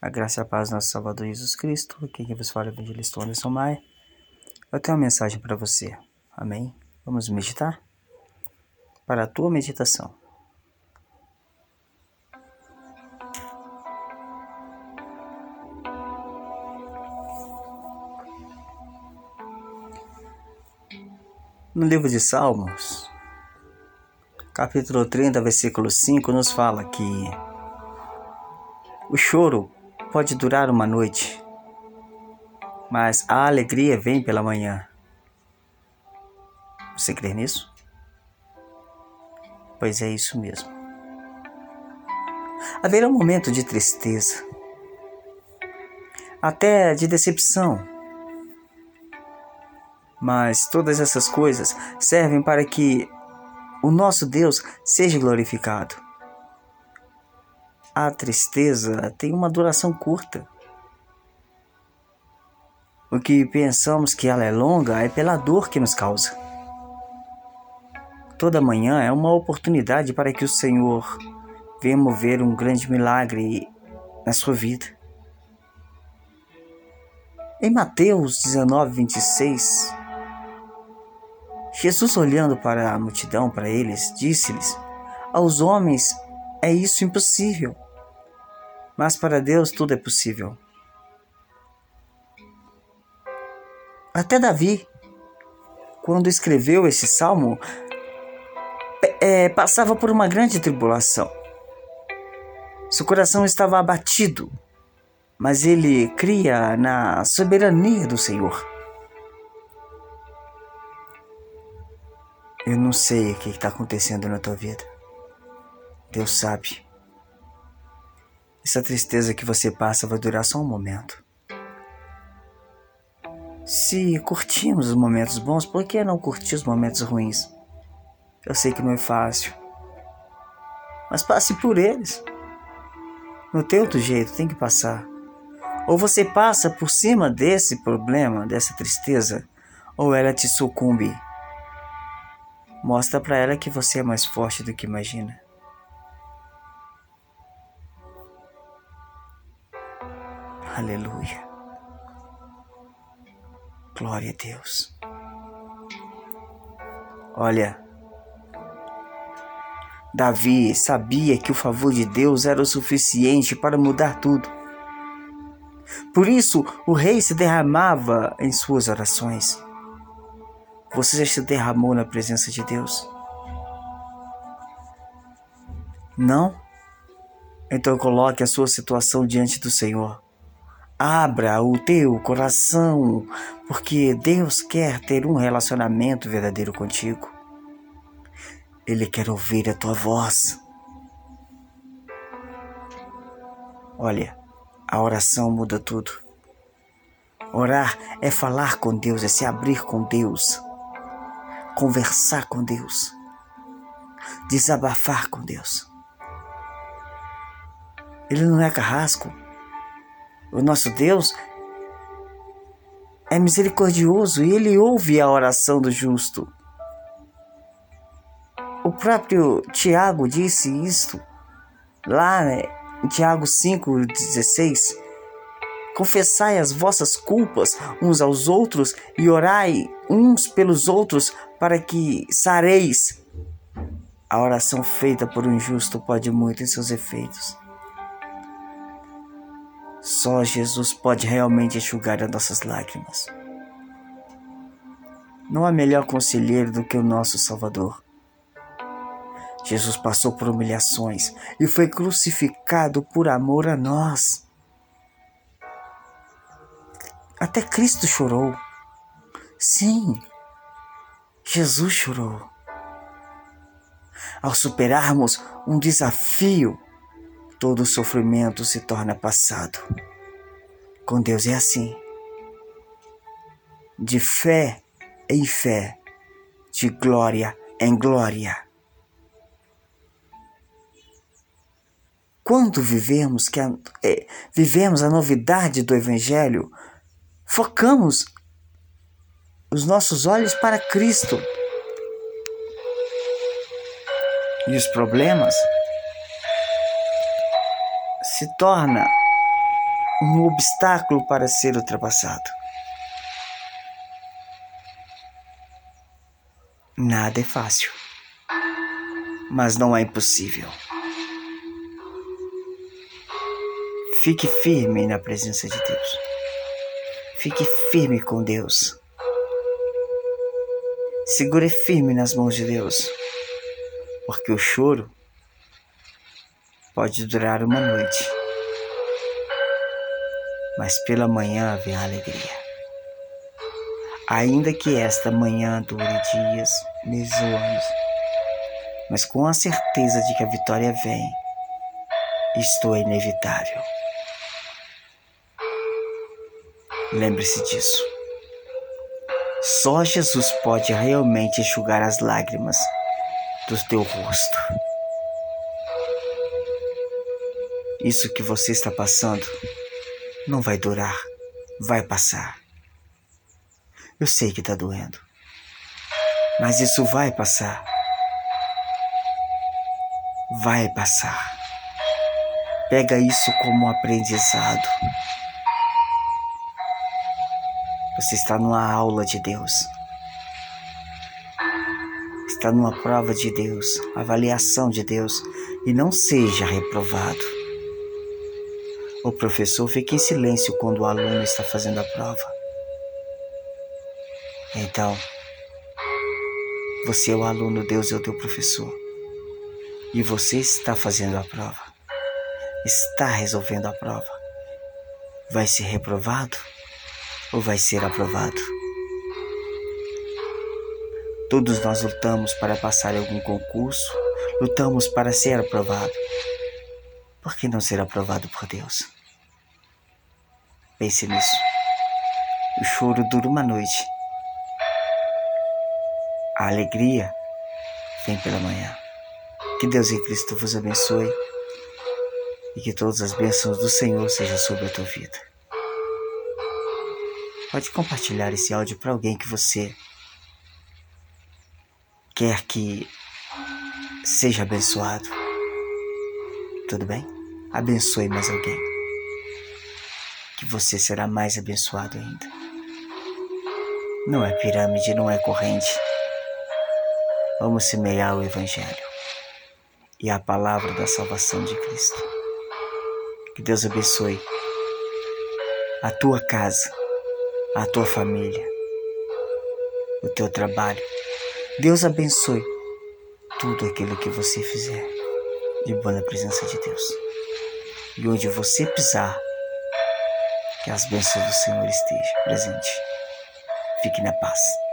A graça e a paz do nosso Salvador Jesus Cristo. Quem vos fala é o evangelista Anderson Maia. Eu tenho uma mensagem para você. Amém? Vamos meditar? Para a tua meditação. No livro de Salmos, capítulo 30, versículo 5, nos fala que o choro pode durar uma noite, mas a alegria vem pela manhã. Você crê nisso? Pois é isso mesmo. Haverá um momento de tristeza, até de decepção. Mas todas essas coisas servem para que o nosso Deus seja glorificado a tristeza tem uma duração curta. O que pensamos que ela é longa é pela dor que nos causa. Toda manhã é uma oportunidade para que o Senhor venha mover um grande milagre na sua vida. Em Mateus 19, 26, Jesus, olhando para a multidão, para eles, disse-lhes: Aos homens é isso impossível mas para Deus tudo é possível. Até Davi, quando escreveu esse salmo, é, passava por uma grande tribulação. Seu coração estava abatido, mas ele cria na soberania do Senhor. Eu não sei o que está acontecendo na tua vida. Deus sabe. Essa tristeza que você passa vai durar só um momento. Se curtimos os momentos bons, por que não curtir os momentos ruins? Eu sei que não é fácil, mas passe por eles. No teu outro jeito, tem que passar. Ou você passa por cima desse problema, dessa tristeza, ou ela te sucumbe. Mostra para ela que você é mais forte do que imagina. Aleluia. Glória a Deus. Olha, Davi sabia que o favor de Deus era o suficiente para mudar tudo. Por isso, o rei se derramava em suas orações. Você já se derramou na presença de Deus? Não? Então coloque a sua situação diante do Senhor. Abra o teu coração, porque Deus quer ter um relacionamento verdadeiro contigo. Ele quer ouvir a tua voz. Olha, a oração muda tudo. Orar é falar com Deus, é se abrir com Deus, conversar com Deus, desabafar com Deus. Ele não é carrasco. O nosso Deus é misericordioso e ele ouve a oração do justo. O próprio Tiago disse isto lá né, em Tiago 5,16. Confessai as vossas culpas uns aos outros e orai uns pelos outros para que sareis. A oração feita por um justo pode muito em seus efeitos. Só Jesus pode realmente enxugar as nossas lágrimas. Não há melhor conselheiro do que o nosso Salvador. Jesus passou por humilhações e foi crucificado por amor a nós. Até Cristo chorou. Sim, Jesus chorou. Ao superarmos um desafio, todo sofrimento se torna passado. Com Deus é assim. De fé em fé, de glória em glória. Quando vivemos, que a, é, vivemos a novidade do Evangelho, focamos os nossos olhos para Cristo. E os problemas se torna um obstáculo para ser ultrapassado. Nada é fácil, mas não é impossível. Fique firme na presença de Deus. Fique firme com Deus. Segure firme nas mãos de Deus, porque o choro pode durar uma noite, mas pela manhã vem a alegria. Ainda que esta manhã dure dias, meses ou anos, mas com a certeza de que a vitória vem, isto é inevitável. Lembre-se disso. Só Jesus pode realmente enxugar as lágrimas do teu rosto. Isso que você está passando não vai durar, vai passar. Eu sei que está doendo, mas isso vai passar. Vai passar. Pega isso como aprendizado. Você está numa aula de Deus. Está numa prova de Deus, avaliação de Deus, e não seja reprovado. O professor fica em silêncio quando o aluno está fazendo a prova. Então, você é o aluno, Deus é o teu professor. E você está fazendo a prova. Está resolvendo a prova. Vai ser reprovado? ou vai ser aprovado? Todos nós lutamos para passar em algum concurso, lutamos para ser aprovado. Por que não ser aprovado por Deus? Pense nisso. O choro dura uma noite. A alegria vem pela manhã. Que Deus em Cristo vos abençoe e que todas as bênçãos do Senhor sejam sobre a tua vida. Pode compartilhar esse áudio para alguém que você quer que seja abençoado. Tudo bem? Abençoe mais alguém. Que você será mais abençoado ainda. Não é pirâmide, não é corrente. Vamos semear o Evangelho e a palavra da salvação de Cristo. Que Deus abençoe a tua casa a tua família, o teu trabalho. Deus abençoe tudo aquilo que você fizer de boa na presença de Deus. E onde você pisar, que as bênçãos do Senhor estejam presente. Fique na paz.